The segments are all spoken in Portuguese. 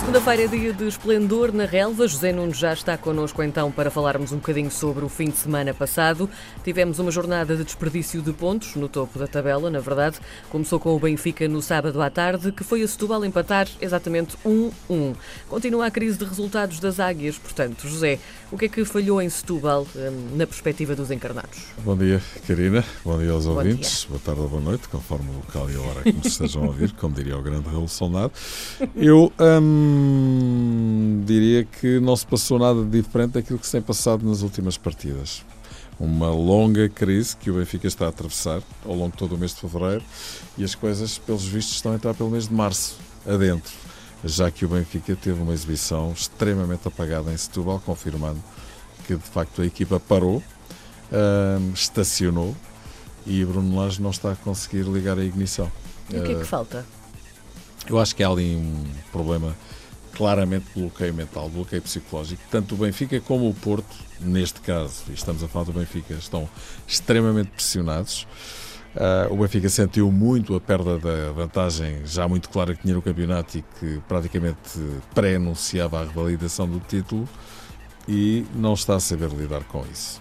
Segunda-feira é dia de esplendor na relva. José Nunes já está connosco então para falarmos um bocadinho sobre o fim de semana passado. Tivemos uma jornada de desperdício de pontos no topo da tabela, na verdade. Começou com o Benfica no sábado à tarde, que foi a Setúbal empatar exatamente 1-1. Continua a crise de resultados das águias, portanto. José, o que é que falhou em Setúbal hum, na perspectiva dos encarnados? Bom dia, Karina. Bom dia aos Bom ouvintes. Dia. Boa tarde ou boa noite, conforme o local e a hora que nos estejam a ouvir, como diria o grande revolucionário. Eu... Hum, Hum, diria que não se passou nada diferente daquilo que se tem passado nas últimas partidas. Uma longa crise que o Benfica está a atravessar ao longo de todo o mês de fevereiro e as coisas, pelos vistos, estão a entrar pelo mês de março adentro, já que o Benfica teve uma exibição extremamente apagada em Setúbal, confirmando que de facto a equipa parou, hum, estacionou e Bruno Lage não está a conseguir ligar a ignição. E o que é que uh, falta? Eu acho que há ali um problema claramente bloqueio mental, bloqueio psicológico. Tanto o Benfica como o Porto, neste caso, e estamos a falar do Benfica, estão extremamente pressionados. Uh, o Benfica sentiu muito a perda da vantagem já muito clara que tinha no campeonato e que praticamente pré-anunciava a revalidação do título e não está a saber lidar com isso.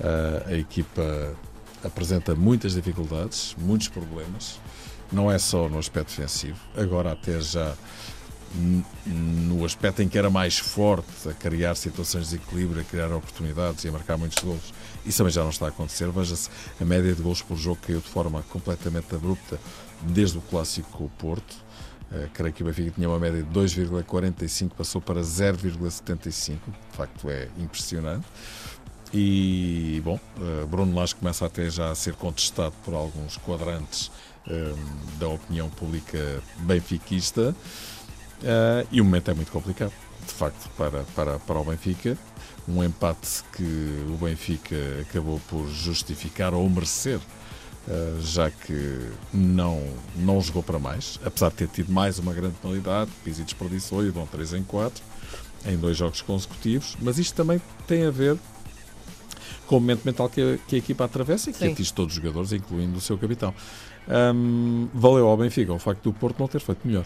Uh, a equipa apresenta muitas dificuldades, muitos problemas, não é só no aspecto defensivo, agora até já no aspecto em que era mais forte a criar situações de equilíbrio, a criar oportunidades e a marcar muitos gols. Isso também já não está a acontecer. Veja-se, a média de gols por jogo caiu de forma completamente abrupta desde o clássico Porto. Uh, creio que o Benfica tinha uma média de 2,45, passou para 0,75. De facto, é impressionante. E, bom, uh, Bruno Lage começa até já a ser contestado por alguns quadrantes uh, da opinião pública benfiquista. Uh, e o momento é muito complicado, de facto, para, para, para o Benfica. Um empate que o Benfica acabou por justificar ou merecer, uh, já que não, não jogou para mais, apesar de ter tido mais uma grande penalidade, Pizzi desperdiçou e vão 3 em 4 em dois jogos consecutivos, mas isto também tem a ver com o momento mental que a, que a equipa atravessa e que Sim. atinge todos os jogadores, incluindo o seu capitão. Um, valeu ao Benfica o facto do Porto não ter feito melhor.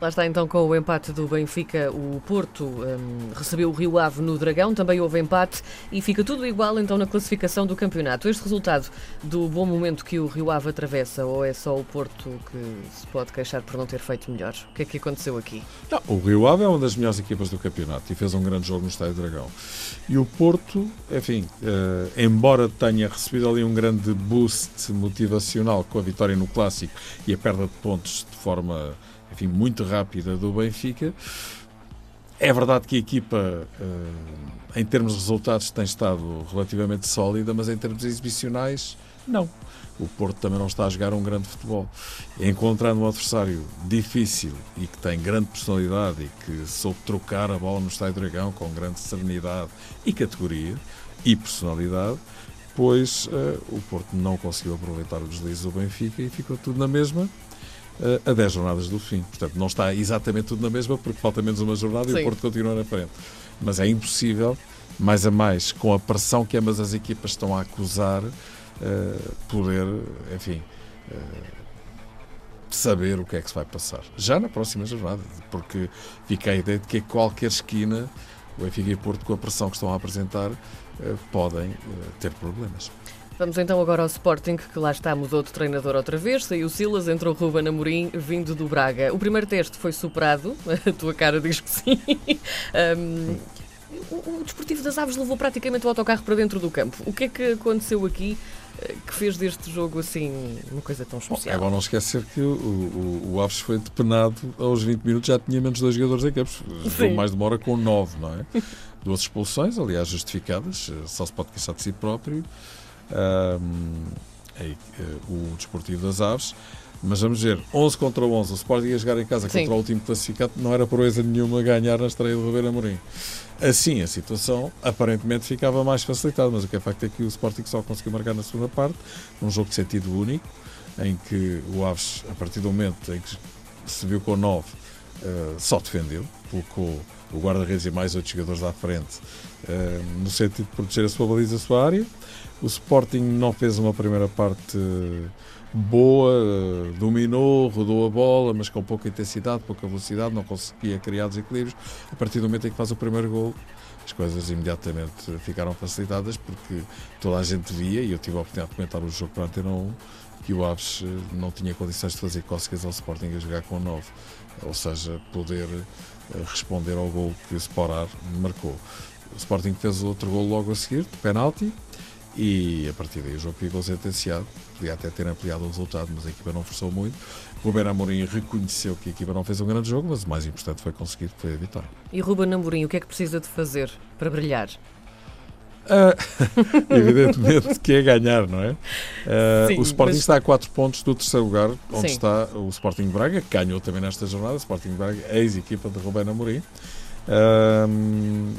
Lá está então com o empate do Benfica, o Porto um, recebeu o Rio Ave no Dragão, também houve empate e fica tudo igual então na classificação do campeonato. Este resultado do bom momento que o Rio Ave atravessa ou é só o Porto que se pode queixar por não ter feito melhor? O que é que aconteceu aqui? Não, o Rio Ave é uma das melhores equipas do campeonato e fez um grande jogo no Estádio Dragão. E o Porto, enfim, uh, embora tenha recebido ali um grande boost motivacional com a vitória no Clássico e a perda de pontos de forma enfim, muito rápida do Benfica. É verdade que a equipa, eh, em termos de resultados, tem estado relativamente sólida, mas em termos exibicionais, não. O Porto também não está a jogar um grande futebol. Encontrando um adversário difícil e que tem grande personalidade e que soube trocar a bola no Estádio Dragão com grande serenidade e categoria e personalidade, pois uh, o Porto não conseguiu aproveitar o deslize do Benfica e ficou tudo na mesma a 10 jornadas do fim. Portanto, não está exatamente tudo na mesma, porque falta menos uma jornada Sim. e o Porto continua na frente. Mas é impossível, mais a mais, com a pressão que ambas as equipas estão a acusar, uh, poder, enfim. Uh, saber o que é que se vai passar. Já na próxima jornada, porque fica a ideia de que a qualquer esquina, o Benfica e o Porto, com a pressão que estão a apresentar, podem ter problemas. Vamos então agora ao Sporting, que lá está, mudou de treinador outra vez. Saiu Silas, entrou Ruben Amorim, vindo do Braga. O primeiro teste foi superado, a tua cara diz que sim. Um, o, o Desportivo das Aves levou praticamente o autocarro para dentro do campo. O que é que aconteceu aqui eh, que fez deste jogo assim uma coisa tão especial? Bom, é bom não esquecer que o, o, o, Aves foi depenado aos 20 minutos, já tinha menos dois jogadores em campo. Jogou mais demora com 9, não é? Duas expulsões, aliás, justificadas, eh, só se pode queixar de si próprio o Desportivo das Aves. Mas vamos ver, 11 contra 11, o Sporting ia jogar em casa Sim. contra o último classificado, não era proeza nenhuma ganhar na estreia do Ribeiro Amorim. Assim, a situação aparentemente ficava mais facilitada, mas o que é facto é que o Sporting só conseguiu marcar na segunda parte, num jogo de sentido único, em que o Aves, a partir do momento em que se viu com 9, uh, só defendeu, colocou o guarda-redes e mais oito jogadores à frente, uh, no sentido de proteger a sua baliza, a sua área. O Sporting não fez uma primeira parte boa, uh, dominou, rodou a bola, mas com pouca intensidade, pouca velocidade, não conseguia criar desequilíbrios. A partir do momento em que faz o primeiro gol, as coisas imediatamente ficaram facilitadas porque toda a gente via, e eu tive a oportunidade de comentar o jogo para a Antena 1, que o Aves eh, não tinha condições de fazer cócegas ao Sporting a jogar com 9, ou seja, poder eh, responder ao gol que o Sporar marcou. O Sporting fez outro gol logo a seguir, de penalti, e a partir daí o jogo ficou sentenciado. Podia até ter ampliado o resultado, mas a equipa não forçou muito. Ruben Amorim reconheceu que a equipa não fez um grande jogo, mas o mais importante foi conseguir foi a vitória. E Ruben Amorim, o que é que precisa de fazer para brilhar? Uh, evidentemente que é ganhar, não é? Uh, Sim, o Sporting mas... está a 4 pontos do terceiro lugar, onde Sim. está o Sporting Braga, que ganhou também nesta jornada. Sporting Braga, ex-equipa de Ruben Amorim.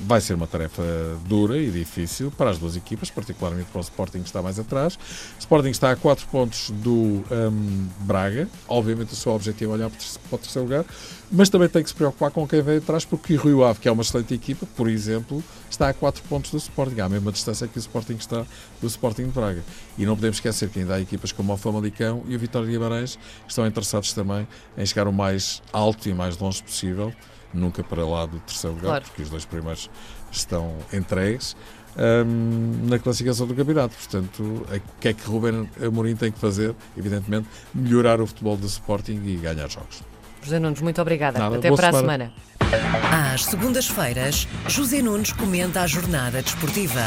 Vai ser uma tarefa dura e difícil para as duas equipas, particularmente para o Sporting que está mais atrás. O Sporting está a 4 pontos do um, Braga, obviamente o seu objetivo é olhar para o terceiro lugar, mas também tem que se preocupar com quem vem atrás, porque o Rio Ave, que é uma excelente equipa, por exemplo, está a 4 pontos do Sporting, à mesma distância que o Sporting está do Sporting de Braga. E não podemos esquecer que ainda há equipas como o Famalicão e o Vitória de Guimarães que estão interessados também em chegar o mais alto e mais longe possível nunca para lá do terceiro lugar, claro. porque os dois primeiros estão entregues. Um, na classificação do campeonato. Portanto, o que é que Ruben Amorim tem que fazer? Evidentemente, melhorar o futebol do Sporting e ganhar jogos. José Nunes, muito obrigada. Nada, Até para semana. a semana. Às segundas-feiras, José Nunes comenta a jornada desportiva.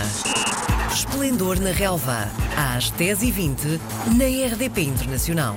Esplendor na Relva, às 10h20, na RDP Internacional.